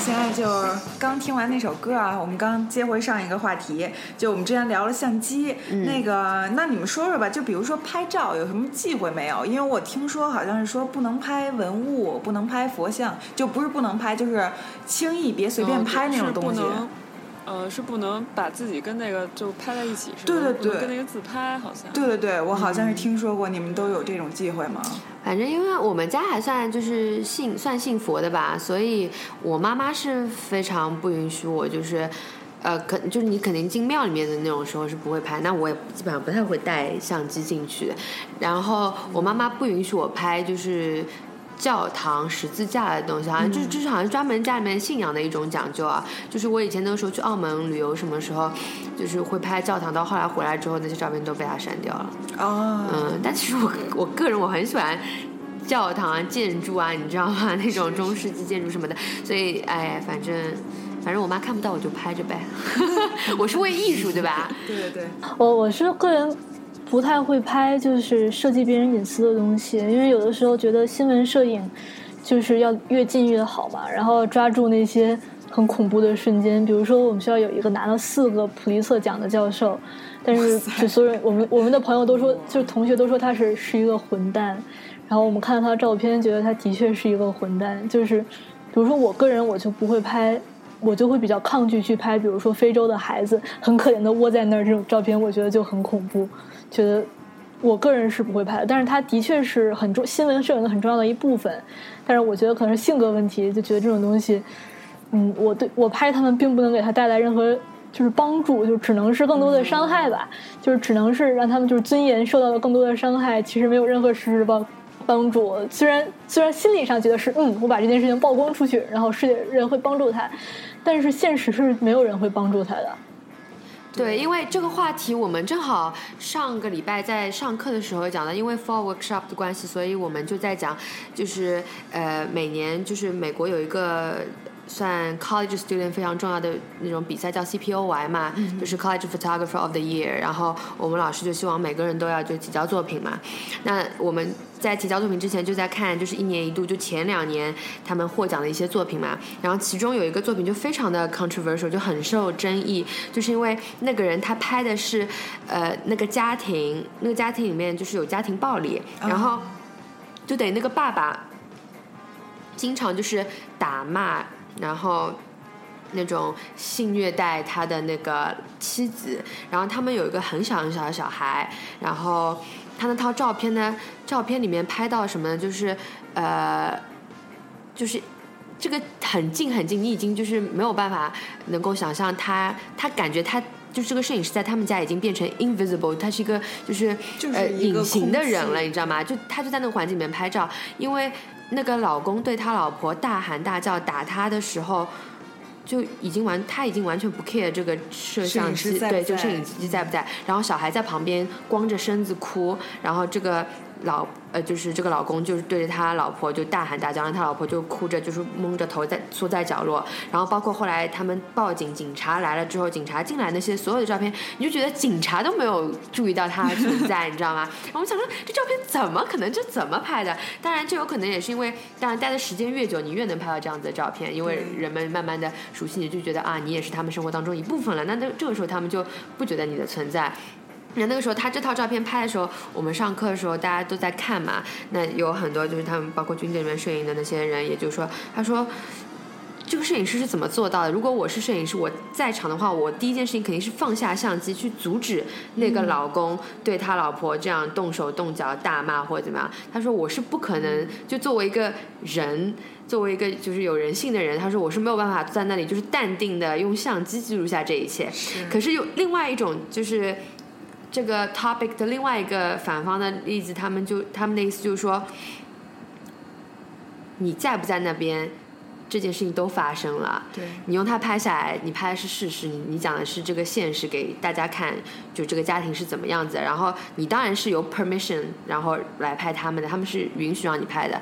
现在就刚听完那首歌啊，我们刚接回上一个话题，就我们之前聊了相机，那个，那你们说说吧，就比如说拍照有什么忌讳没有？因为我听说好像是说不能拍文物，不能拍佛像，就不是不能拍，就是轻易别随便拍那种东西。呃，是不能把自己跟那个就拍在一起，是吧？对对对，跟那个自拍好像。对对对，我好像是听说过，你们都有这种忌讳吗？反正因为我们家还算就是信算信佛的吧，所以我妈妈是非常不允许我就是，呃，肯就是你肯定进庙里面的那种时候是不会拍，那我也基本上不太会带相机进去。然后我妈妈不允许我拍就是。教堂十字架的东西，好像就是就是好像专门家里面信仰的一种讲究啊。就是我以前那个时候去澳门旅游，什么时候就是会拍教堂，到后来回来之后，那些照片都被她删掉了。哦，嗯，但其实我我个人我很喜欢教堂啊、建筑啊，你知道吗？那种中世纪建筑什么的。所以，哎，反正反正我妈看不到我就拍着呗。我是为艺术，对吧？对对对。我我是个人。不太会拍，就是涉及别人隐私的东西，因为有的时候觉得新闻摄影就是要越近越好嘛，然后抓住那些很恐怖的瞬间。比如说，我们学校有一个拿了四个普利策奖的教授，但是就所有人，我们我们的朋友都说，就是同学都说他是是一个混蛋。然后我们看到他的照片，觉得他的确是一个混蛋。就是，比如说我个人，我就不会拍，我就会比较抗拒去拍，比如说非洲的孩子很可怜的窝在那儿这种照片，我觉得就很恐怖。觉得我个人是不会拍的，但是他的确是很重新闻摄影的很重要的一部分。但是我觉得可能是性格问题，就觉得这种东西，嗯，我对我拍他们并不能给他带来任何就是帮助，就只能是更多的伤害吧。就是只能是让他们就是尊严受到了更多的伤害，其实没有任何实质帮帮助。虽然虽然心理上觉得是嗯，我把这件事情曝光出去，然后世界人会帮助他，但是现实是没有人会帮助他的。对，因为这个话题，我们正好上个礼拜在上课的时候讲的，因为 for Workshop 的关系，所以我们就在讲，就是呃，每年就是美国有一个算 College Student 非常重要的那种比赛，叫 CPOY 嘛，就是 College Photographer of the Year，然后我们老师就希望每个人都要就提交作品嘛，那我们。在提交作品之前，就在看，就是一年一度，就前两年他们获奖的一些作品嘛。然后其中有一个作品就非常的 controversial，就很受争议，就是因为那个人他拍的是，呃，那个家庭，那个家庭里面就是有家庭暴力，然后就等于那个爸爸经常就是打骂，然后那种性虐待他的那个妻子，然后他们有一个很小很小的小孩，然后。他那套照片呢？照片里面拍到什么？就是，呃，就是这个很近很近，你已经就是没有办法能够想象他，他感觉他就是这个摄影师在他们家已经变成 invisible，他是一个就是呃隐形的人了，你知道吗？就他就在那个环境里面拍照，因为那个老公对他老婆大喊大叫打他的时候。就已经完，他已经完全不 care 这个摄像机，对，就摄影机在不在？然后小孩在旁边光着身子哭，然后这个。老呃，就是这个老公，就是对着他老婆就大喊大叫，然后他老婆就哭着，就是蒙着头在缩在角落。然后包括后来他们报警，警察来了之后，警察进来那些所有的照片，你就觉得警察都没有注意到他存在，你知道吗？然 后我想说，这照片怎么可能？这怎么拍的？当然，这有可能也是因为，当然待的时间越久，你越能拍到这样子的照片，因为人们慢慢的熟悉你，就觉得啊，你也是他们生活当中一部分了。那那这个时候，他们就不觉得你的存在。那那个时候，他这套照片拍的时候，我们上课的时候大家都在看嘛。那有很多就是他们包括军队里面摄影的那些人，也就是说，他说这个摄影师是怎么做到的？如果我是摄影师，我在场的话，我第一件事情肯定是放下相机去阻止那个老公对他老婆这样动手动脚大骂或者怎么样。他说我是不可能，就作为一个人，作为一个就是有人性的人，他说我是没有办法在那里就是淡定的用相机记录下这一切。可是有另外一种就是。这个 topic 的另外一个反方的例子，他们就他们的意思就是说，你在不在那边，这件事情都发生了。对，你用它拍下来，你拍的是事实，你你讲的是这个现实给大家看，就这个家庭是怎么样子。然后你当然是有 permission，然后来拍他们的，他们是允许让你拍的。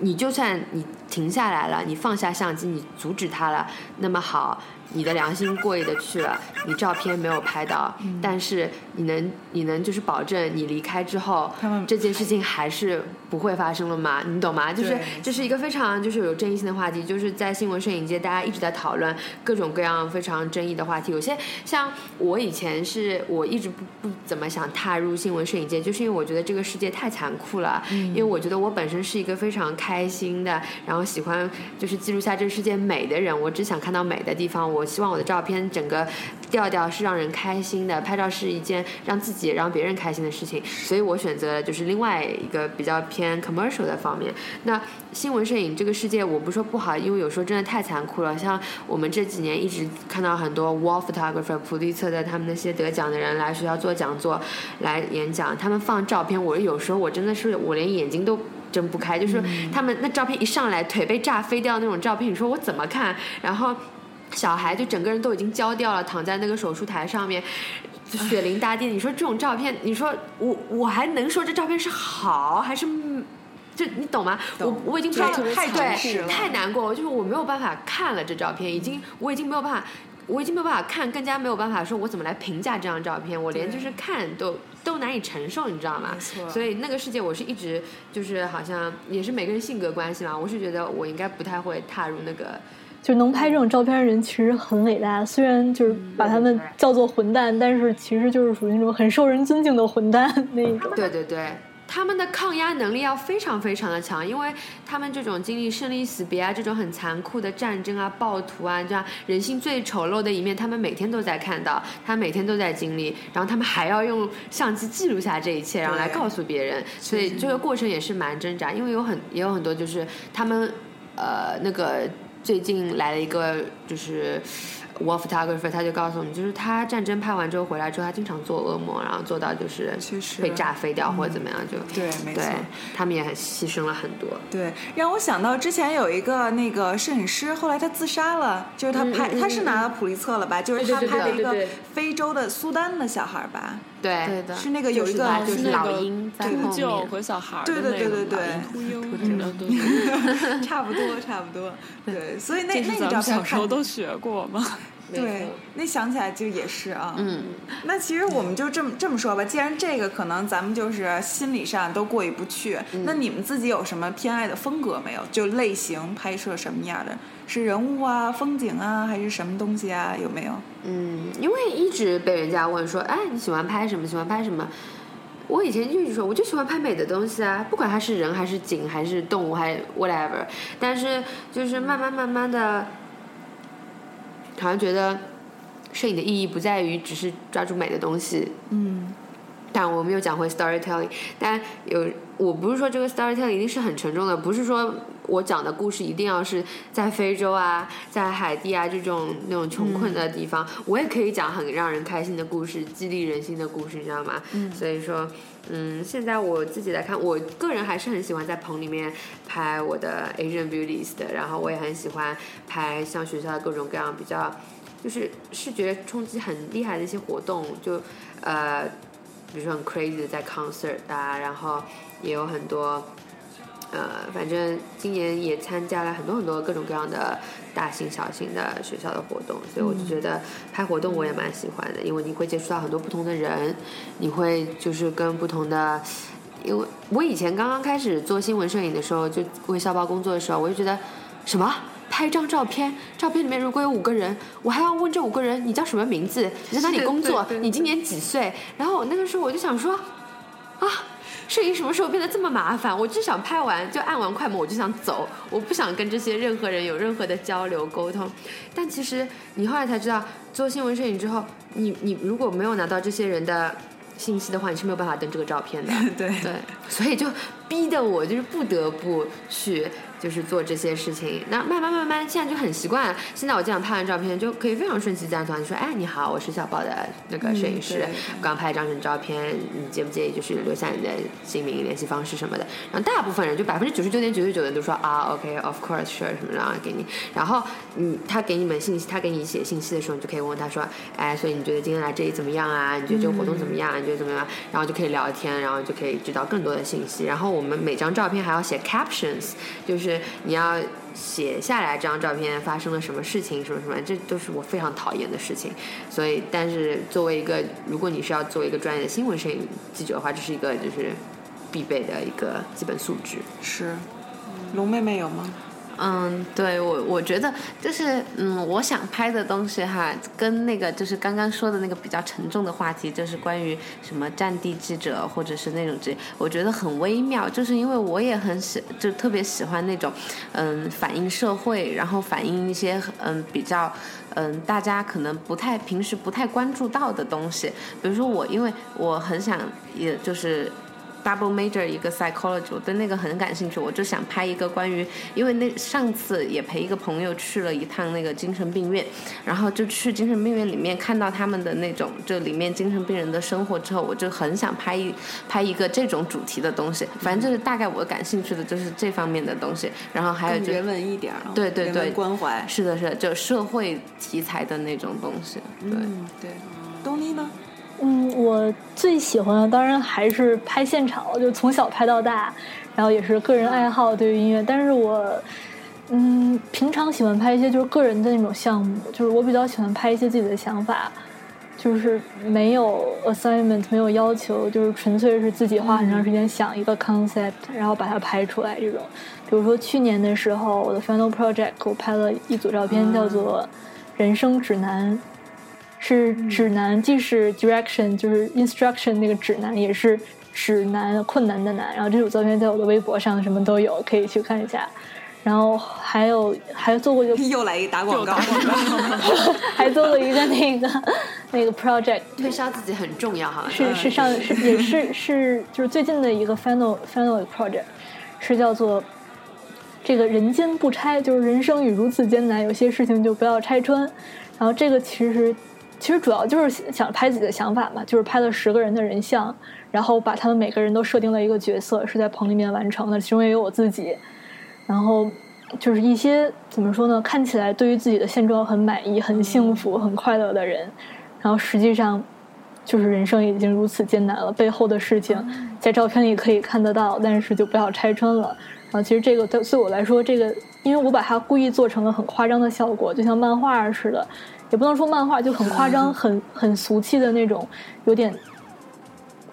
你就算你停下来了，你放下相机，你阻止他了，那么好。你的良心过意的去了，你照片没有拍到，但是你能你能就是保证你离开之后，这件事情还是不会发生了吗？你懂吗？就是这是一个非常就是有争议性的话题，就是在新闻摄影界，大家一直在讨论各种各样非常争议的话题。有些像我以前是我一直不不怎么想踏入新闻摄影界，就是因为我觉得这个世界太残酷了。因为我觉得我本身是一个非常开心的，然后喜欢就是记录下这个世界美的人。我只想看到美的地方，我希望我的照片整个调调是让人开心的，拍照是一件让自己也让别人开心的事情。所以我选择了就是另外一个比较偏 commercial 的方面。那新闻摄影这个世界，我不说不好，因为有时候真的太残酷了。像我们这几年一直看到很多 wall photographer、普利策的他们那些得奖的人来学校做讲座、来演讲，他们放照片，我有时候我真的是我连眼睛都。睁不开，就是他们那照片一上来，腿被炸飞掉那种照片，你说我怎么看？然后小孩就整个人都已经焦掉了，躺在那个手术台上面，就血淋大地。你说这种照片，你说我我还能说这照片是好还是？就你懂吗？我懂我已经不知道太对太难过了，就是我没有办法看了这照片，已经我已经没有办法，我已经没有办法看，更加没有办法说我怎么来评价这张照片，我连就是看都都难以承受，你知道吗所以那个世界我是一直就是好像也是每个人性格关系嘛，我是觉得我应该不太会踏入那个。就能拍这种照片的人其实很伟大，虽然就是把他们叫做混蛋，但是其实就是属于那种很受人尊敬的混蛋那一种。对对对，他们的抗压能力要非常非常的强，因为他们这种经历生离死别啊，这种很残酷的战争啊、暴徒啊，这样人性最丑陋的一面，他们每天都在看到，他每天都在经历，然后他们还要用相机记录下这一切，然后来告诉别人，所以这个过程也是蛮挣扎，因为有很也有很多就是他们呃那个最近来了一个就是。war photographer，他就告诉我们，就是他战争拍完之后回来之后，他经常做噩梦，然后做到就是被炸飞掉或者怎么样，就对没错，他们也很牺牲了很多。对，让我想到之前有一个那个摄影师，后来他自杀了，就是他拍，嗯嗯他是拿了普利策了吧？就是他拍了一个非洲的苏丹的小孩儿吧？对对的是那个有一个他就是那老个鹰在后秃鹫。和小孩儿对对对对对 秃鹰差不多，差不多。对，所以那那个照片咱们小时候，都学过吗？对，那想起来就也是啊。嗯，那其实我们就这么这么说吧，既然这个可能咱们就是心理上都过意不去，嗯那你们自己有什么偏爱的风格没有？就类型拍摄什么样的？是人物啊、风景啊，还是什么东西啊？有没有？嗯，因为一直被人家问说，哎，你喜欢拍什么？喜欢拍什么？我以前就一直说，我就喜欢拍美的东西啊，不管它是人还是景还是动物还是 whatever。但是就是慢慢慢慢的，好像觉得摄影的意义不在于只是抓住美的东西，嗯，但我们又讲回 storytelling，但有我不是说这个 storytelling 一定是很沉重的，不是说我讲的故事一定要是在非洲啊，在海地啊这种那种穷困的地方，我也可以讲很让人开心的故事，激励人心的故事，你知道吗？嗯，所以说。嗯，现在我自己来看，我个人还是很喜欢在棚里面拍我的 Asian beauties 的，然后我也很喜欢拍像学校的各种各样比较，就是视觉冲击很厉害的一些活动，就呃，比如说很 crazy 的在 concert 啊，然后也有很多，呃，反正今年也参加了很多很多各种各样的大型小型的学校的活动，所以我就觉得拍活动我也蛮喜欢的，因为你会接触到很多不同的人，你会就是跟不同的。因为我以前刚刚开始做新闻摄影的时候，就为校报工作的时候，我就觉得什么拍一张照片，照片里面如果有五个人，我还要问这五个人你叫什么名字，你在哪里工作你今年几岁？然后我那个时候我就想说，啊，摄影什么时候变得这么麻烦？我只想拍完就按完快门我就想走，我不想跟这些任何人有任何的交流沟通。但其实你后来才知道，做新闻摄影之后，你你如果没有拿到这些人的信息的话，你是没有办法登这个照片的。对对，所以就逼得我就是不得不去就是做这些事情。那慢慢慢慢，现在就很习惯了。现在我这样拍完照片，就可以非常顺其自然地说：“哎，你好，我是小宝的那个摄影师，刚拍一张什么照片，你介不介意就是留下你的姓名、联系方式什么的？”然后大部分人就百分之九十九点九十九的人都说：“啊，OK，of、course sure 什么，然后给你。”然后你，他给你们信息，他给你写信息的时候，你就可以问他说：“哎，所以你觉得今天来这里怎么样啊？你觉得这个活动怎么样？你觉得怎么样？”然后就可以聊天，然后就可以知道更多的信息。然后我我们每张照片还要写 captions，就是你要写下来这张照片发生了什么事情，什么什么，这都是我非常讨厌的事情。所以，但是作为一个，如果你是要做一个专业的新闻摄影记者的话，这是一个就是必备的一个基本素质。是，龙妹妹有吗？嗯，对我我觉得就是嗯，我想拍的东西哈，跟那个就是刚刚说的那个比较沉重的话题，就是关于什么战地记者或者是那种这，我觉得很微妙，就是因为我也很喜，就特别喜欢那种嗯反映社会，然后反映一些嗯比较嗯大家可能不太平时不太关注到的东西，比如说我因为我很想也就是。Double major 一个 psychology，我对那个很感兴趣，我就想拍一个关于，因为那上次也陪一个朋友去了一趟那个精神病院，然后就去精神病院里面看到他们的那种，就里面精神病人的生活之后，我就很想拍一拍一个这种主题的东西。反正就是大概我感兴趣的就是这方面的东西，然后还有就人文一点，对对对，关怀，是的是，就社会题材的那种东西。对对，东尼呢？嗯，我最喜欢的当然还是拍现场，就从小拍到大，然后也是个人爱好对于音乐。但是我，嗯，平常喜欢拍一些就是个人的那种项目，就是我比较喜欢拍一些自己的想法，就是没有 assignment，没有要求，就是纯粹是自己花很长时间想一个 concept，然后把它拍出来这种。比如说去年的时候，我的 final project 我拍了一组照片，叫做《人生指南》。是指南，既是 direction，就是 instruction 那个指南，也是指南困难的难。然后这组照片在我的微博上什么都有，可以去看一下。然后还有还做过一个 又来一打广告，还做了一个那个那个 project，推销自己很重要哈。是是上是也是是就是最近的一个 final final project，是叫做这个人间不拆，就是人生与如此艰难，有些事情就不要拆穿。然后这个其实。其实主要就是想拍自己的想法嘛，就是拍了十个人的人像，然后把他们每个人都设定了一个角色，是在棚里面完成的，其中也有我自己。然后就是一些怎么说呢，看起来对于自己的现状很满意、很幸福、很快乐的人，然后实际上就是人生已经如此艰难了，背后的事情在照片里可以看得到，但是就不要拆穿了。然后其实这个对对我来说，这个因为我把它故意做成了很夸张的效果，就像漫画似的。也不能说漫画就很夸张、很很俗气的那种，有点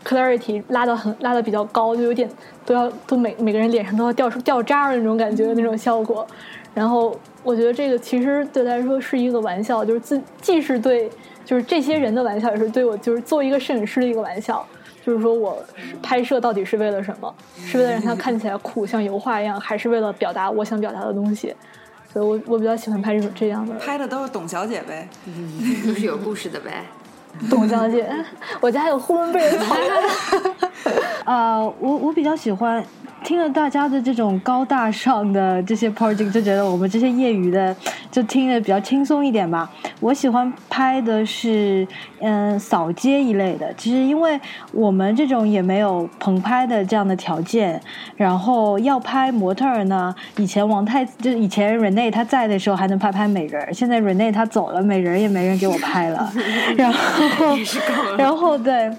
clarity 拉的很拉的比较高，就有点都要都每每个人脸上都要掉出掉渣的那种感觉的那种效果。然后我觉得这个其实对他来说是一个玩笑，就是自既是对就是这些人的玩笑，也是对我就是作为一个摄影师的一个玩笑。就是说我拍摄到底是为了什么？是为了让它看起来酷像油画一样，还是为了表达我想表达的东西？所以我我比较喜欢拍这种这样的，拍的都是董小姐呗，都是有故事的呗。董小姐，我家有呼伦贝尔草啊，我我比较喜欢。听了大家的这种高大上的这些 project，就觉得我们这些业余的就听得比较轻松一点吧。我喜欢拍的是嗯扫街一类的。其实因为我们这种也没有棚拍的这样的条件，然后要拍模特儿呢，以前王太就是以前 Rene 他在的时候还能拍拍美人儿，现在 Rene 他走了，美人也没人给我拍了。然后 然后对。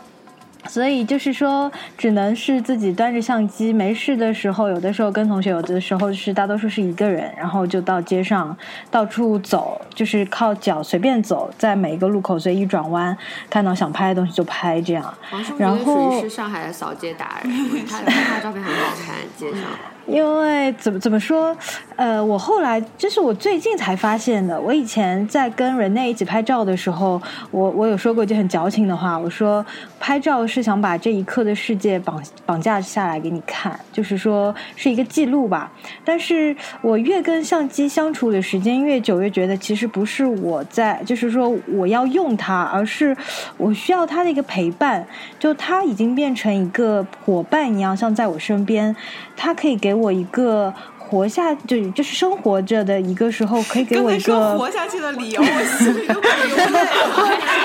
所以就是说，只能是自己端着相机，没事的时候，有的时候跟同学，有的时候是大多数是一个人，然后就到街上到处走，就是靠脚随便走，在每一个路口随意转弯，看到想拍的东西就拍这样。然后是上海的扫街达人，他他照片很好看，街上。因为怎么怎么说，呃，我后来这是我最近才发现的。我以前在跟人类一起拍照的时候，我我有说过一句很矫情的话，我说拍照是想把这一刻的世界绑绑架下来给你看，就是说是一个记录吧。但是我越跟相机相处的时间越久，越觉得其实不是我在，就是说我要用它，而是我需要它的一个陪伴。就它已经变成一个伙伴一样，像在我身边，它可以给。我一个活下就就是生活着的一个时候，可以给我一个活下去的理由。我心里都流泪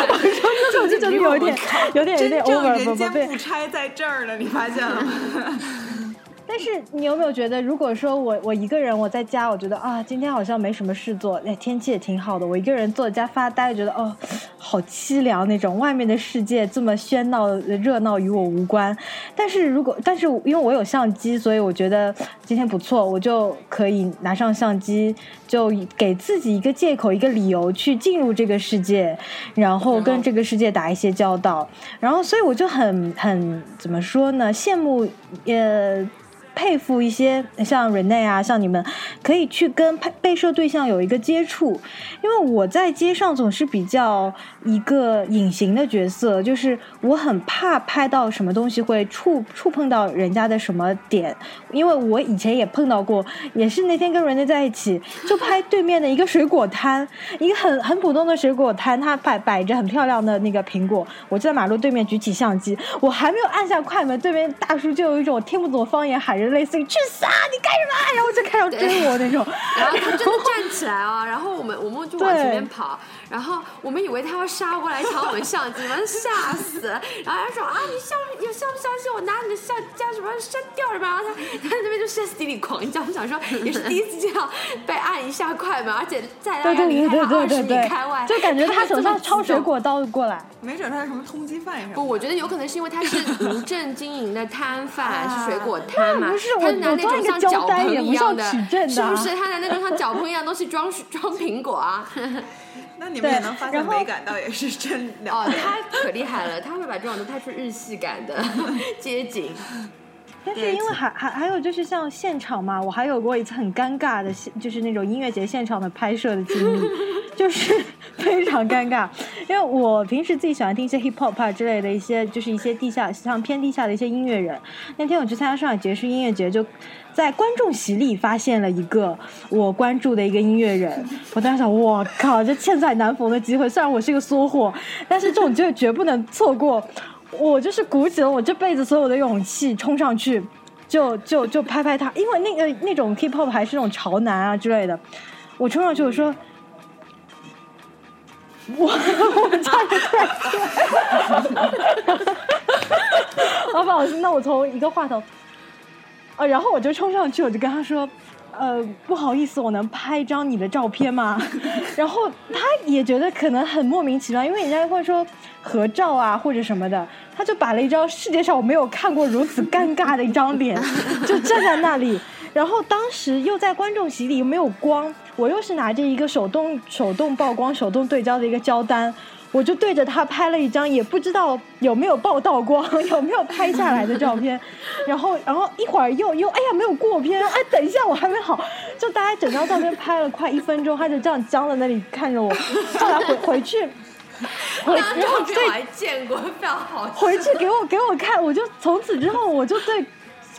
我说这种 就真的有点有点有点 over，人间不拆在这儿了，你发现了吗？但是你有没有觉得，如果说我我一个人我在家，我觉得啊，今天好像没什么事做，哎，天气也挺好的，我一个人坐在家发呆，觉得哦，好凄凉那种，外面的世界这么喧闹热闹与我无关。但是如果但是因为我有相机，所以我觉得今天不错，我就可以拿上相机，就给自己一个借口，一个理由去进入这个世界，然后跟这个世界打一些交道。然后所以我就很很怎么说呢？羡慕呃。佩服一些像 Rene 啊，像你们可以去跟拍被摄对象有一个接触，因为我在街上总是比较一个隐形的角色，就是我很怕拍到什么东西会触触碰到人家的什么点，因为我以前也碰到过，也是那天跟 Rene 在一起，就拍对面的一个水果摊，一个很很普通的水果摊，他摆摆着很漂亮的那个苹果，我就在马路对面举起相机，我还没有按下快门，对面大叔就有一种听不懂方言喊着。类似于去死啊！你干什么？然后就开始追我那种，然后他真的站起来啊！然后我们我们就往前面跑，然后我们以为他要杀过来抢我们相机，把他吓死！然后他说啊，你相你相不相信我拿你的相加什么删掉什么？然后他他那边就歇斯底里狂叫，我想说也是第一次这样被按一下快门，而且在大概离开二十米开外，就感觉他手上抄水果刀过来，没准他是什么通缉犯什么？不，我觉得有可能是因为他是无证经营的摊贩，是水果摊嘛。他拿那种像脚盆一样的，是不是？他拿那种像脚盆一样东西装 装苹果啊？那你们也能发现美感，倒也是真哦，他可厉害了，他会把这种都拍出日系感的 街景。但是因为还还还有就是像现场嘛，我还有过一次很尴尬的，就是那种音乐节现场的拍摄的经历，就是 非常尴尬。因为我平时自己喜欢听一些 hip hop 之类的一些，就是一些地下像偏地下的一些音乐人。那天我去参加上海爵士音乐节，就在观众席里发现了一个我关注的一个音乐人。我当时想，我靠，这千载难逢的机会，虽然我是一个缩货，但是这种机会绝不能错过。我就是鼓起了我这辈子所有的勇气冲上去，就就就拍拍他，因为那个那种 K pop 还是那种潮男啊之类的。我冲上去我说，我我差点快啊不好意思，那我从一个话筒啊，然后我就冲上去，我就跟他说。呃，不好意思，我能拍一张你的照片吗？然后他也觉得可能很莫名其妙，因为人家会说合照啊或者什么的，他就摆了一张世界上我没有看过如此尴尬的一张脸，就站在那里。然后当时又在观众席里又没有光，我又是拿着一个手动手动曝光、手动对焦的一个胶单。我就对着他拍了一张，也不知道有没有爆到光，有没有拍下来的照片，然后，然后一会儿又又，哎呀，没有过片，哎，等一下，我还没好，就大家整张照片拍了快一分钟，他就这样僵在那里看着我，后来回回去，回，然后我还见过，非常好，回去给我给我看，我就从此之后我就对。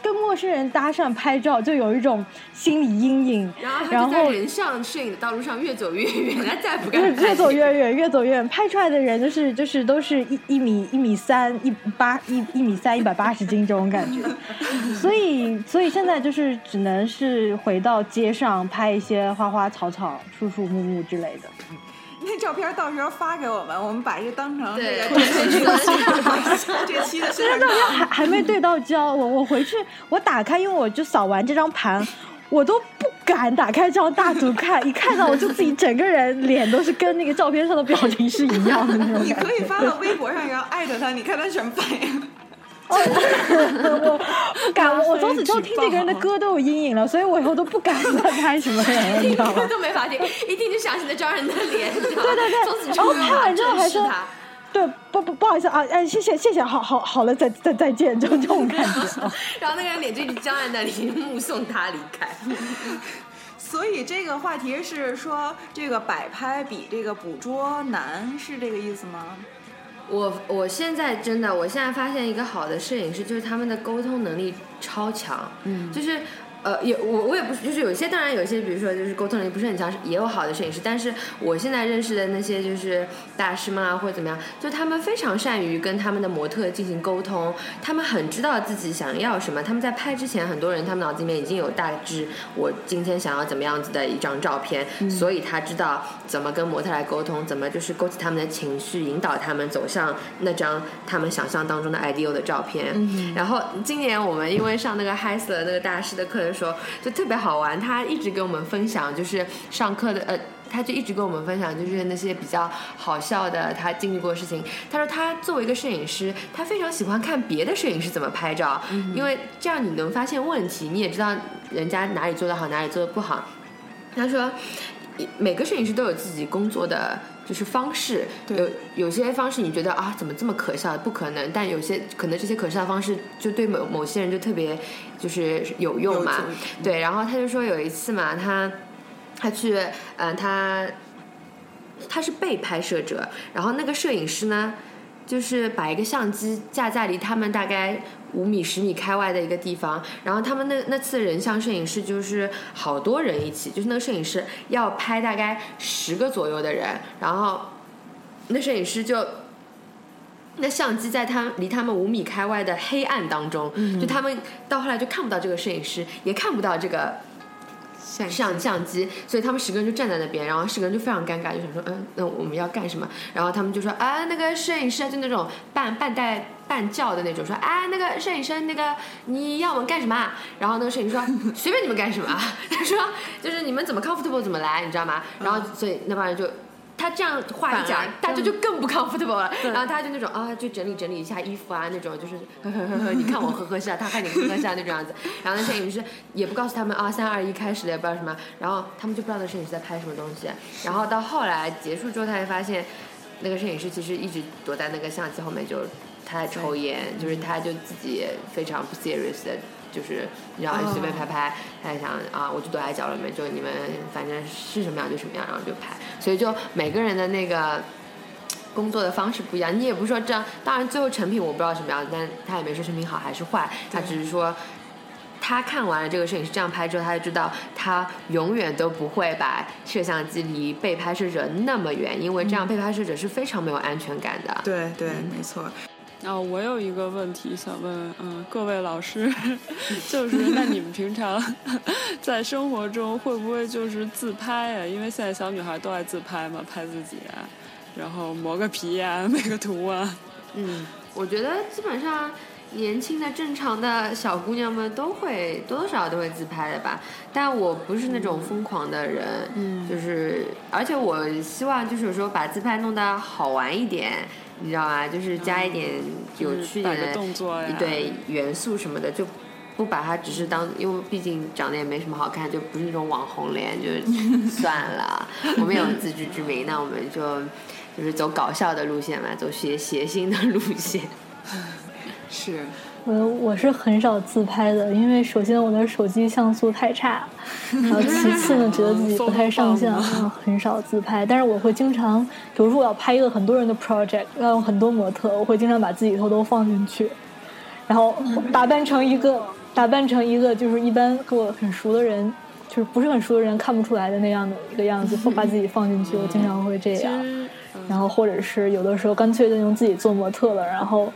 跟陌生人搭讪拍照，就有一种心理阴影。然后在人像摄影的道路上越走越远，他再不敢越 走越远，越走越远。拍出来的人就是就是都是一一米一米三一八一一米三一百八十斤这种感觉。所以所以现在就是只能是回到街上拍一些花花草草、树树木木之类的。那照片到时候发给我们，我们把这当成这个这期的。这张照片还还没对到焦，我我回去我打开，因为我就扫完这张盘，我都不敢打开这张大图看，一看到我就自己整个人脸都是跟那个照片上的表情是一样的那种。你可以发到微博上，然后艾特他，你看他什么反应。我不敢，我从此之后听这个人的歌都有阴影了，所以我以后都不敢再拍什么人了，你知道吗？都没法听，一听就想起那张人的脸，对对对，然后拍完之后还说，对，不不不好意思啊，哎，谢谢谢谢，好好好了，再再再见，就这种感觉。然后那个人脸就一直僵在那里，目送他离开。所以这个话题是说，这个摆拍比这个捕捉难，是这个意思吗？我我现在真的，我现在发现一个好的摄影师，就是他们的沟通能力超强。嗯，就是呃，也我我也不是，就是有些当然有些，比如说就是沟通能力不是很强，也有好的摄影师。但是我现在认识的那些就是大师们啊，或者怎么样，就他们非常善于跟他们的模特进行沟通，他们很知道自己想要什么。他们在拍之前，很多人他们脑子里面已经有大致我今天想要怎么样子的一张照片，所以他知道怎么跟模特来沟通，怎么就是勾起他们的情绪，引导他们走向那张他们想象当中的 ideal 的照片。然后今年我们因为上那个 l e r 那个大师的课的时候，就特别好玩。他一直跟我们分享，就是上课的呃，他就一直跟我们分享，就是那些比较好笑的他经历过的事情。他说他作为一个摄影师，他非常喜欢看别的摄影师怎么拍照，因为这样你能发现问题，你也知道人家哪里做的好，哪里做的不好。他说每个摄影师都有自己工作的。就是方式，有有些方式你觉得啊怎么这么可笑，不可能，但有些可能这些可笑的方式就对某某些人就特别就是有用嘛，对，然后他就说有一次嘛，他他去嗯他他是被拍摄者，然后那个摄影师呢就是把一个相机架在离他们大概。五米、十米开外的一个地方，然后他们那那次人像摄影师就是好多人一起，就是那个摄影师要拍大概十个左右的人，然后那摄影师就那相机在他离他们五米开外的黑暗当中，就他们到后来就看不到这个摄影师，也看不到这个。相相机，所以他们十个人就站在那边，然后十个人就非常尴尬，就想说，嗯，那我们要干什么？然后他们就说，啊，那个摄影师就那种半半带半叫的那种，说，啊，那个摄影师，那个你要我们干什么？然后那个摄影师说，随便你们干什么。他说，就是你们怎么 comfortable 怎么来，你知道吗？然后所以那帮人就。他这样话一讲，大家就更不 comfortable 了。然后他就那种啊，就整理整理一下衣服啊，那种就是呵呵呵呵，你看我呵呵笑，他看你呵呵笑那种样子。然后那摄影师也不告诉他们啊，三二一开始了，也不知道什么。然后他们就不知道那摄影师在拍什么东西。然后到后来结束之后，他才发现，那个摄影师其实一直躲在那个相机后面，就他在抽烟，就是他就自己非常不 serious 的。就是你知道，随便拍拍，他在想啊，我就躲在角落里面，就你们反正是什么样就什么样，然后就拍。所以就每个人的那个工作的方式不一样，你也不是说这样。当然最后成品我不知道什么样子，但他也没说成品好还是坏，他只是说他看完了这个摄影师这样拍之后，他就知道他永远都不会把摄像机离被拍摄者那么远，因为这样被拍摄者是非常没有安全感的。对对，没错。啊，我有一个问题想问，嗯，各位老师，就是那你们平常在生活中会不会就是自拍啊？因为现在小女孩都爱自拍嘛，拍自己啊，然后磨个皮啊，美个图啊。嗯，我觉得基本上年轻的正常的小姑娘们都会多多少少都会自拍的吧。但我不是那种疯狂的人，嗯，就是而且我希望就是有时候把自拍弄得好玩一点。你知道吗？就是加一点有趣的动作呀，对元素什么的，就不把它只是当，因为毕竟长得也没什么好看，就不是那种网红脸，就算了。我们有自知之明，那我们就就是走搞笑的路线嘛，走谐谐星的路线。是。我我是很少自拍的，因为首先我的手机像素太差，然后其次呢，觉得自己不太上相，很少自拍。但是我会经常，比如说我要拍一个很多人的 project，要用很多模特，我会经常把自己偷偷放进去，然后打扮成一个打扮成一个就是一般跟我很熟的人，就是不是很熟的人看不出来的那样的一个样子，把自己放进去。我经常会这样，然后或者是有的时候干脆就用自己做模特了，然后。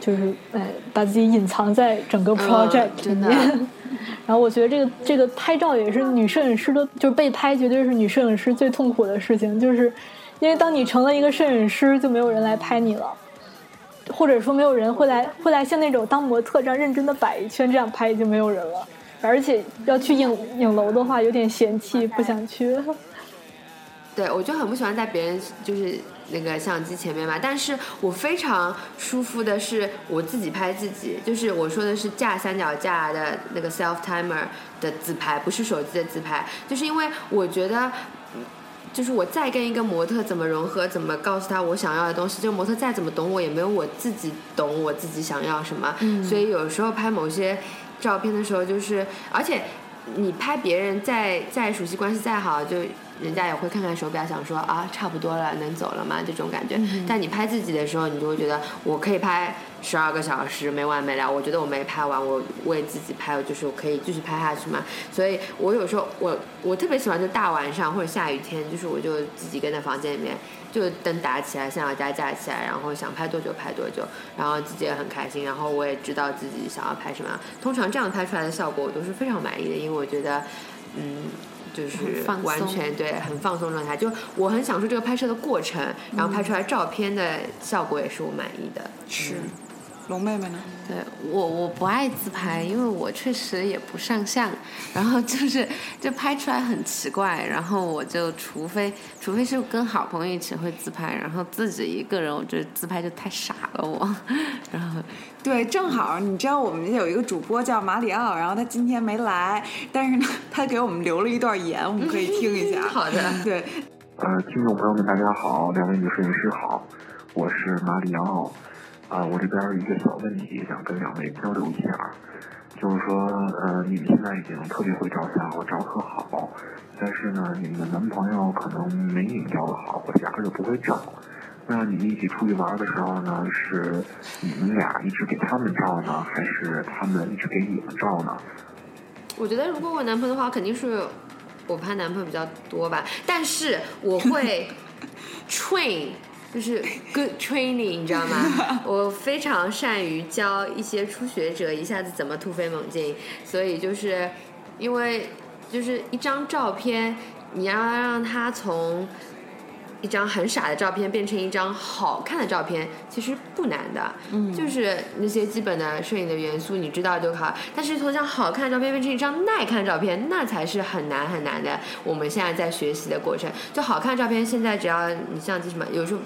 就是哎，把自己隐藏在整个 project 里面。然后我觉得这个这个拍照也是女摄影师的，就是被拍绝对是女摄影师最痛苦的事情，就是因为当你成了一个摄影师，就没有人来拍你了，或者说没有人会来会来像那种当模特这样认真的摆一圈这样拍，已经没有人了。而且要去影影楼的话，有点嫌弃，不想去。对，我就很不喜欢在别人就是那个相机前面嘛，但是我非常舒服的是我自己拍自己，就是我说的是架三脚架的那个 self timer 的自拍，不是手机的自拍，就是因为我觉得，就是我再跟一个模特怎么融合，怎么告诉他我想要的东西，这个模特再怎么懂我，也没有我自己懂我自己想要什么，所以有时候拍某些照片的时候，就是而且你拍别人再再熟悉关系再好就。人家也会看看手表，想说啊，差不多了，能走了吗？这种感觉。但你拍自己的时候，你就会觉得我可以拍十二个小时没完没了。我觉得我没拍完，我为自己拍，就是我可以继续拍下去嘛。所以我有时候我我特别喜欢就大晚上或者下雨天，就是我就自己跟在房间里面，就灯打起来，三脚架架起来，然后想拍多久拍多久，然后自己也很开心，然后我也知道自己想要拍什么。通常这样拍出来的效果我都是非常满意的，因为我觉得，嗯。就是完全对，很放松状态。就我很享受这个拍摄的过程，然后拍出来照片的效果也是我满意的。是，龙妹妹呢？对我我不爱自拍，因为我确实也不上相，然后就是就拍出来很奇怪，然后我就除非除非是跟好朋友一起会自拍，然后自己一个人，我觉得自拍就太傻了我，然后。对，正好你知道我们有一个主播叫马里奥，然后他今天没来，但是呢，他给我们留了一段言，我们可以听一下。好的，对。呃，听众朋友们，大家好，两位女摄影师好，我是马里奥。啊，我这边有一个小问题想跟两位交流一下，就是说，呃，你们现在已经特别会照相，我照特好，但是呢，你们的男朋友可能没你们照的好，或者压根就不会照。那你们一起出去玩的时候呢，是你们俩一直给他们照呢，还是他们一直给你们照呢？我觉得如果我男朋友的话，肯定是我拍男朋友比较多吧。但是我会 train，就是 good training，你知道吗？我非常善于教一些初学者一下子怎么突飞猛进。所以就是因为就是一张照片，你要让他从。一张很傻的照片变成一张好看的照片，其实不难的，嗯，就是那些基本的摄影的元素你知道就好。但是从一张好看的照片变成一张耐看的照片，那才是很难很难的。我们现在在学习的过程，就好看的照片，现在只要你相机什么，有时候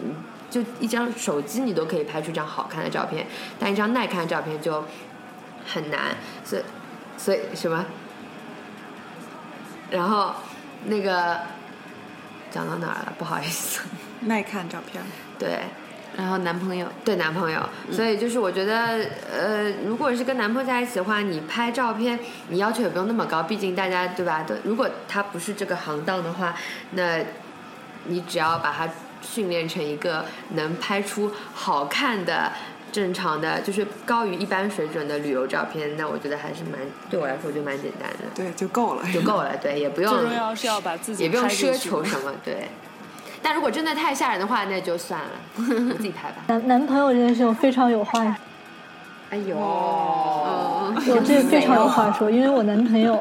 就一张手机你都可以拍出一张好看的照片，但一张耐看的照片就很难。所以，所以什么？然后那个。讲到哪儿了？不好意思。耐看照片。对，然后男朋友对男朋友，所以就是我觉得，呃，如果是跟男朋友在一起的话，你拍照片，你要求也不用那么高，毕竟大家对吧？都如果他不是这个行当的话，那你只要把他训练成一个能拍出好看的。正常的就是高于一般水准的旅游照片，那我觉得还是蛮对我来说就蛮简单的。对，就够了，就够了。对，也不用。最重要是要把自己也不用奢求什么。对。但如果真的太吓人的话，那就算了，自己拍吧。男男朋友这件事情非常有话。哎呦，我这非常有话说，因为我男朋友。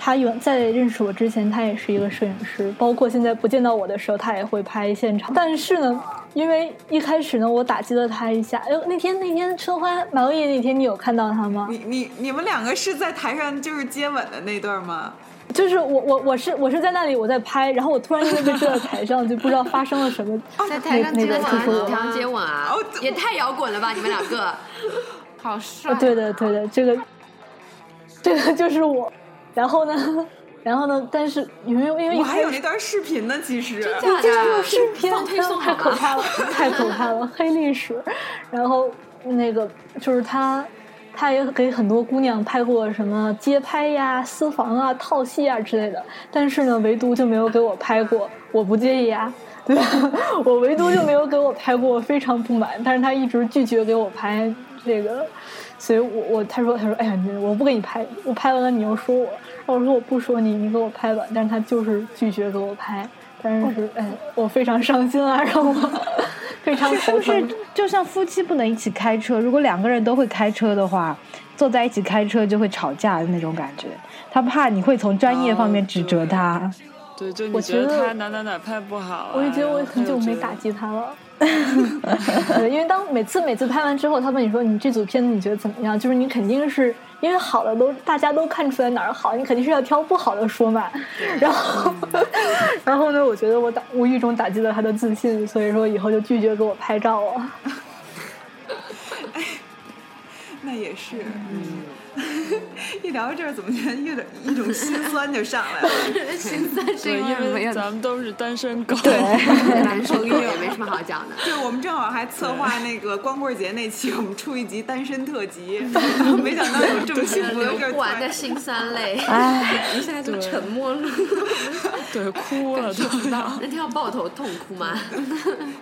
他有在认识我之前，他也是一个摄影师，包括现在不见到我的时候，他也会拍现场。但是呢，因为一开始呢，我打击了他一下。哎呦，那天那天春花马路野那天，你有看到他吗？你你你们两个是在台上就是接吻的那段吗？就是我我我是我是在那里我在拍，然后我突然间被追到台上，就不知道发生了什么。在台上接吻，台上接吻啊！也太摇滚了吧，你们两个，好帅！对的对的，这个这个就是我。然后呢？然后呢？但是因为因为我还有那段视频呢，其实真的这视频推送太可怕了，太可怕了，黑历史。然后那个就是他，他也给很多姑娘拍过什么街拍呀、私房啊、套戏啊之类的，但是呢，唯独就没有给我拍过。我不介意啊，对吧？我唯独就没有给我拍过，我非常不满。但是他一直拒绝给我拍这个。所以我我他说他说哎呀你我不给你拍我拍完了你又说我我说我不说你你给我拍吧但是他就是拒绝给我拍但是哎我非常伤心啊让我 非常是不是。就像夫妻不能一起开车如果两个人都会开车的话坐在一起开车就会吵架的那种感觉他怕你会从专业方面指责他。对就你觉得他哪哪哪拍不好我已经我很久没打击他了。对，因为当每次每次拍完之后，他问你说你这组片子你觉得怎么样？就是你肯定是因为好的都大家都看出来哪儿好，你肯定是要挑不好的说嘛。然后，然后呢？我觉得我打无意中打击了他的自信，所以说以后就拒绝给我拍照了。那也是，嗯。一聊到这儿，怎么觉得一种一种心酸就上来了？心酸是对，因为咱们都是单身狗。单身狗也没什么好讲的。对，我们正好还策划那个光棍节那期，我们出一集单身特辑，然后没想到有这么幸福的事儿流不完的辛酸泪，哎，一下就沉默了。对，哭了都要。那天要抱头痛哭吗？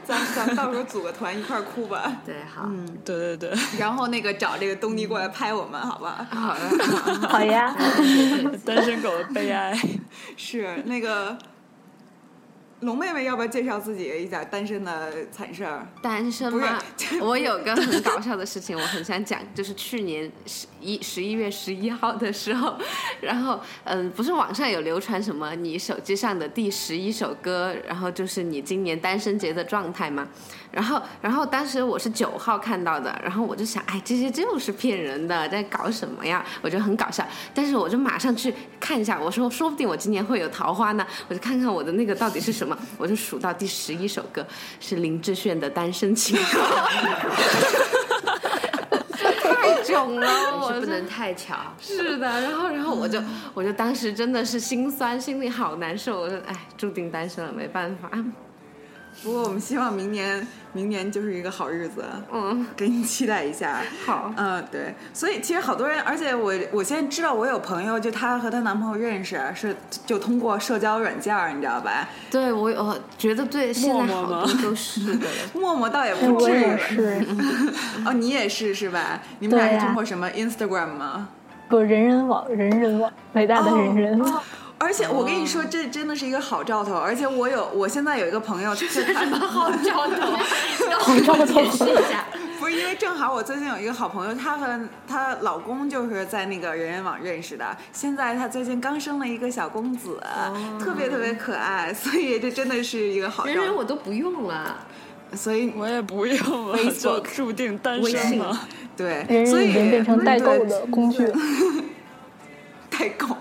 咱咱们到时候组个团一块儿哭吧。对，好，嗯对对对，然后那个找这个东尼过来拍我们，好吧？好呀，单身狗的悲哀。是那个龙妹妹，要不要介绍自己一点单身的惨事儿？单身不是吗？我有个很搞笑的事情，我很想讲，就是去年十一十一月十一号的时候，然后嗯，不是网上有流传什么你手机上的第十一首歌，然后就是你今年单身节的状态吗？然后，然后当时我是九号看到的，然后我就想，哎，这些就是骗人的，在搞什么呀？我觉得很搞笑，但是我就马上去看一下，我说说不定我今年会有桃花呢，我就看看我的那个到底是什么，我就数到第十一首歌是林志炫的《单身情歌》，太囧了，我不真能太巧。是的，然后然后我就我就当时真的是心酸，心里好难受，我说哎，注定单身了，没办法，不过我们希望明年明年就是一个好日子，嗯，给你期待一下。好，嗯，对，所以其实好多人，而且我我现在知道我有朋友，就她和她男朋友认识是就通过社交软件儿，你知道吧？对我我觉得对，现在好陌陌吗多都是的，陌陌倒也不至于也是，哦，你也是是吧？你们俩是通过什么 Instagram 吗？不人人网，人人网，伟大的人人网。而且我跟你说，这真的是一个好兆头。而且我有，我现在有一个朋友，什么好兆头，好兆头解释一下。不是因为正好我最近有一个好朋友，她和她老公就是在那个人人网认识的。现在她最近刚生了一个小公子，特别特别可爱，所以这真的是一个好兆头。人人我都不用了，所以我也不用了，就注定单身了。对，人所以人已经变成代购的工具了。代购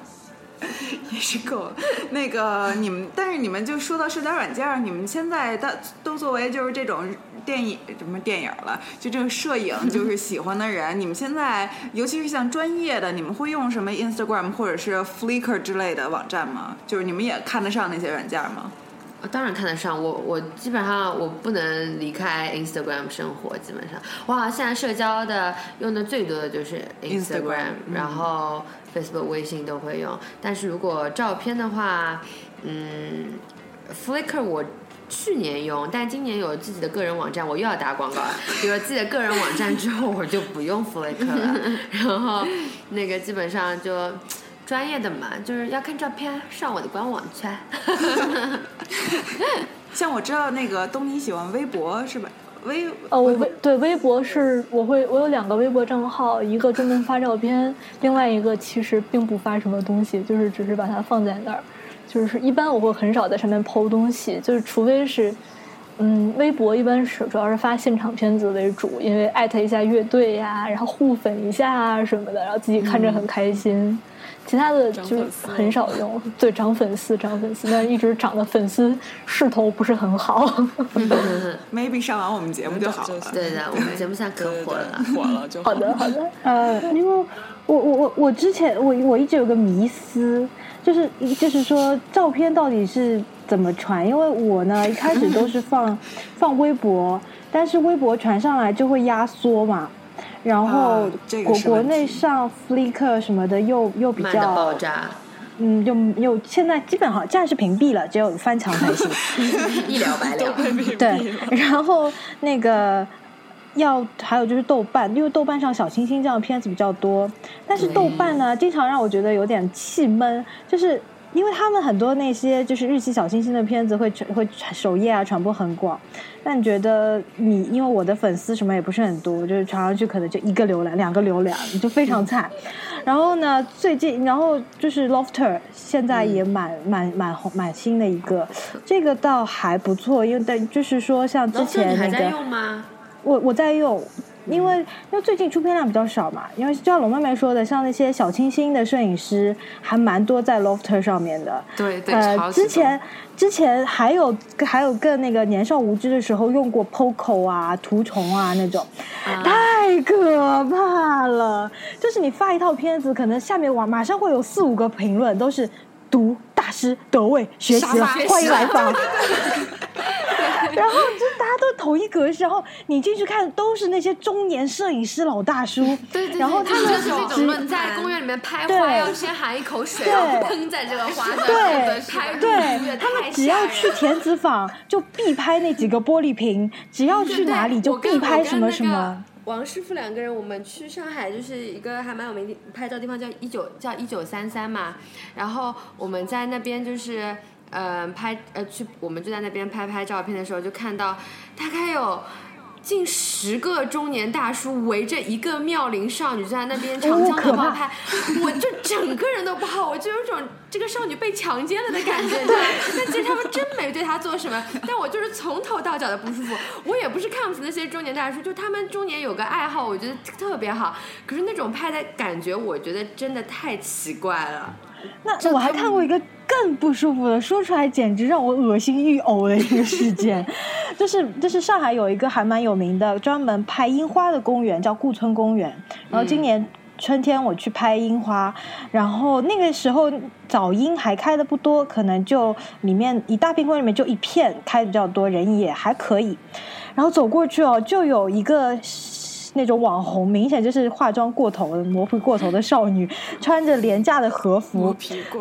也是够了。那个你们，但是你们就说到社交软件，你们现在都都作为就是这种电影什么电影了，就这个摄影就是喜欢的人，你们现在尤其是像专业的，你们会用什么 Instagram 或者是 Flickr 之类的网站吗？就是你们也看得上那些软件吗？当然看得上我。我基本上我不能离开 Instagram 生活，基本上哇，现在社交的用的最多的就是嗯然后 Facebook、微信都会用。但是如果照片的话，嗯，Flickr 我。去年用，但今年有自己的个人网站，我又要打广告了。有了自己的个人网站之后，我就不用 Flickr 了。然后那个基本上就专业的嘛，就是要看照片，上我的官网去。像我知道那个东尼喜欢微博是吧？微哦，我微对微博是我会我有两个微博账号，一个专门发照片，另外一个其实并不发什么东西，就是只是把它放在那儿。就是一般我会很少在上面抛东西，就是除非是，嗯，微博一般是主要是发现场片子为主，因为艾特一下乐队呀、然后互粉一下啊什么的，然后自己看着很开心。其他的就很少用，对，涨粉丝，涨粉丝，但是一直涨的粉丝势头不是很好。maybe 上完我们节目就好了。对的，我们节目现在可火了。火了就好的，好的。呃，因为我我我我之前我我一直有个迷思，就是就是说照片到底是怎么传？因为我呢一开始都是放放微博，但是微博传上来就会压缩嘛，然后啊这个国国内上 Flickr 什么的又又比较爆较炸，嗯，又又现在基本好暂时屏蔽了，只有翻墙才行。一了百了。对。，然后那个要还有就是豆瓣，因为豆瓣上小清新这样的片子比较多，但是豆瓣呢，经常让我觉得有点气闷，就是。因为他们很多那些就是日系小清新的片子会传会首页啊传播很广，但你觉得你因为我的粉丝什么也不是很多，就是传上去可能就一个浏览两个浏览，你就非常惨。然后呢，最近然后就是 Lofter 现在也蛮、蛮蛮红蛮新的一个，这个倒还不错，因为但就是说像之，前那你还在个用吗？我我在用，因为因为最近出片量比较少嘛，因为就像龙妹妹说的，像那些小清新的摄影师还蛮多在 Lofter 上面的。对对，呃，之前之前还有还有更那个年少无知的时候用过 Poco 啊、图虫啊那种，太太可怕了！就是你发一套片子，可能下面网马上会有四五个评论，都是读大师得位学习了，欢迎来访。然后就大家都同一格式，然后你进去看都是那些中年摄影师老大叔，对对，然后他们就是那种论在公园里面拍花要先含一口水，然后喷在这个花上，对拍对，他们只要去田子坊就必拍那几个玻璃瓶，只要去哪里就必拍什么什么。王师傅两个人，我们去上海就是一个还蛮有名的拍照地方，叫一九叫一九三三嘛，然后我们在那边就是。嗯，拍呃去，我们就在那边拍拍照片的时候，就看到大概有近十个中年大叔围着一个妙龄少女就在那边长枪短炮拍，我就整个人都不好，我就有种这个少女被强奸了的感觉。对，但其实他们真没对她做什么，但我就是从头到脚的不舒服。我也不是看不起那些中年大叔，就他们中年有个爱好，我觉得特别好。可是那种拍的感觉，我觉得真的太奇怪了。那我还看过一个更不舒服了，说出来简直让我恶心欲呕的一个事件，就是就是上海有一个还蛮有名的专门拍樱花的公园，叫顾村公园。然后今年春天我去拍樱花，然后那个时候早樱还开的不多，可能就里面一大片公园里面就一片开的比较多，人也还可以。然后走过去哦，就有一个。那种网红，明显就是化妆过头、磨皮过头的少女，穿着廉价的和服，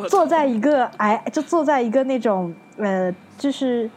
坐在一个矮，就坐在一个那种呃，就是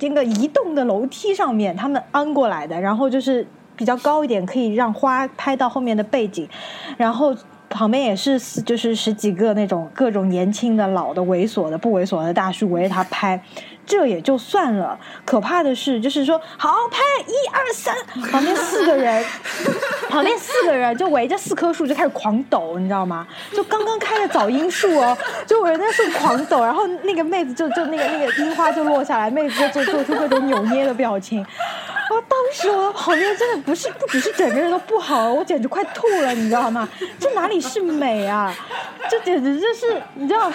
那个移动的楼梯上面，他们安过来的，然后就是比较高一点，可以让花拍到后面的背景，然后旁边也是就是十几个那种各种年轻的、老的、猥琐的、不猥琐的大叔围着他拍。这也就算了，可怕的是，就是说，好拍一二三，旁边四个人，旁边四个人就围着四棵树就开始狂抖，你知道吗？就刚刚开的早樱树哦，就围着树狂抖，然后那个妹子就就那个那个樱花就落下来，妹子就做出各种扭捏的表情。我当时我的旁边真的不是不只是整个人都不好，我简直快吐了，你知道吗？这哪里是美啊？这简直就是你知道。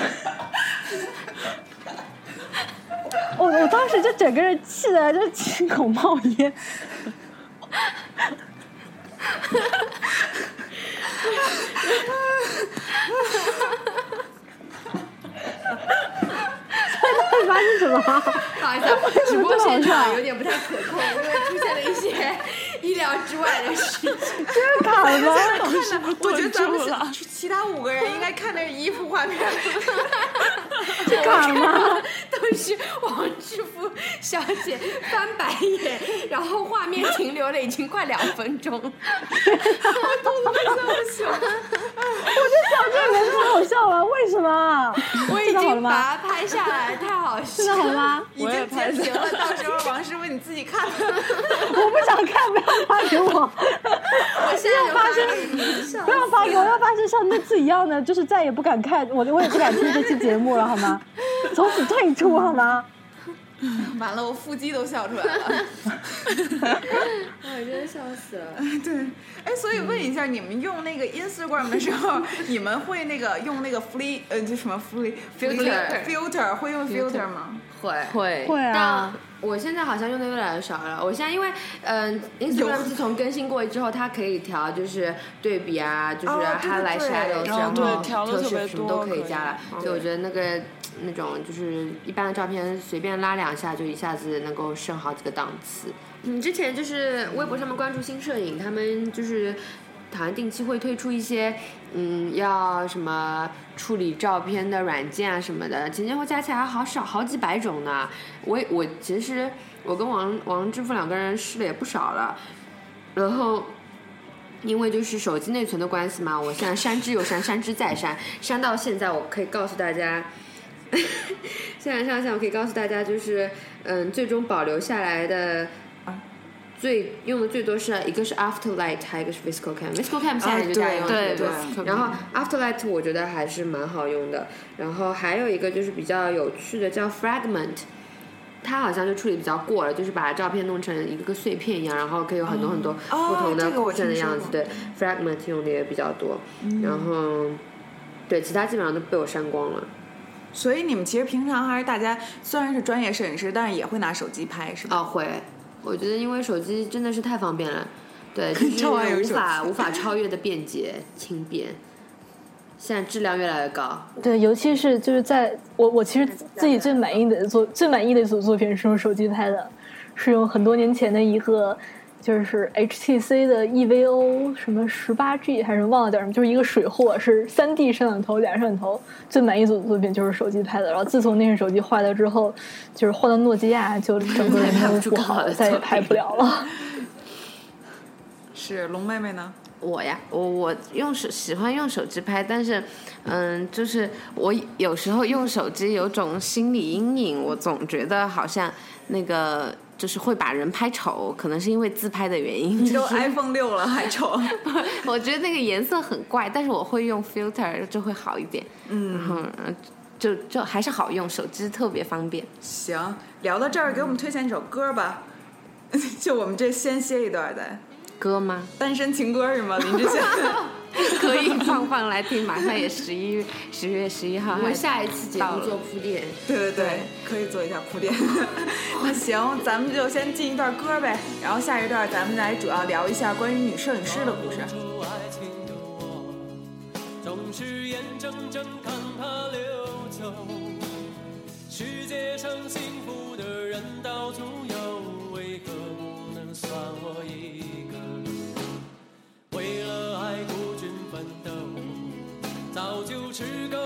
我我当时就整个人气的就亲口冒烟，会 发生什么？不好意思，直播现场有点不太可控，因为出现了一些意料之外的事情。这卡了吗？我觉得咱们其他五个人应该看那衣服画面。这卡了吗？都是王志夫小姐翻白眼，然后画面停留了已经快两分钟。我肚子在笑，我就想这个太好笑了，为什么？我已经把它拍下来，太好笑了，好吗？已经截屏了，到时候王师傅你自己看。我不想看，不要发给我。我现在发生，不要发给我，要发生像那次一样的，就是再也不敢看，我我也不敢听这期节目了，好吗？从此退出，好吗？完了，我腹肌都笑出来了。我 真的笑死了。对，哎，所以问一下，你们用那个 Instagram 的时候，你们会那个用那个 Free 呃，就什么 Free Filter Filter 会用 Filter 吗？会会会啊。我现在好像用的越来越少了。我现在因为嗯，Instagram 自从更新过之后，它可以调就是对比啊，就是 highlight shadow，然后特写什么都可以加了。所以我觉得那个那种就是一般的照片，随便拉两下就一下子能够升好几个档次。嗯，之前就是微博上面关注新摄影，他们就是好像定期会推出一些嗯要什么。处理照片的软件啊什么的，前前后加起来好少好几百种呢。我我其实我跟王王志富两个人试了也不少了，然后因为就是手机内存的关系嘛，我现在删之又删，删之再删，删到现在我可以告诉大家，现在上线我可以告诉大家就是嗯，最终保留下来的。最用的最多是一个是 Afterlight，还有一个是 Visco Cam，Visco Cam 现在就大家用的对对。然后 Afterlight 我觉得还是蛮好用的，然后还有一个就是比较有趣的叫 Fragment，它好像就处理比较过了，就是把照片弄成一个个碎片一样，然后可以有很多很多不同的构成的样子。对，Fragment 用的也比较多，然后对其他基本上都被我删光了。所以你们其实平常还是大家虽然是专业摄影师，但是也会拿手机拍，是吧？啊，会。我觉得，因为手机真的是太方便了，对，就是无法 无法超越的便捷轻便，现在质量越来越高。对，尤其是就是在我我其实自己最满意的作最满意的一组作品是用手机拍的，是用很多年前的一个就是 HTC 的 EVO 什么十八 G 还是忘了叫什么，就是一个水货，是三 D 摄像头俩摄像头，最满意组的作品就是手机拍的。然后自从那个手机坏了之后，就是换到诺基亚，就整个人 拍不都不好了，出好的再也拍不了了。是龙妹妹呢？我呀，我我用手喜欢用手机拍，但是，嗯，就是我有时候用手机有种心理阴影，我总觉得好像那个就是会把人拍丑，可能是因为自拍的原因。你都 iPhone 六了 还丑？我觉得那个颜色很怪，但是我会用 filter 就会好一点。嗯，然后嗯就就还是好用，手机特别方便。行，聊到这儿，给我们推荐一首歌吧。就我们这先歇一段的歌吗？单身情歌是吗？林志炫。可以放放来听，马上也十一十月十一号，为下一期节目做铺垫。对对对，可以做一下铺垫。那行，咱们就先进一段歌呗，然后下一段咱们来主要聊一下关于女摄影师的故事。爱情的我，总是眼睁睁看它流走。世界上幸福的人到处有，早就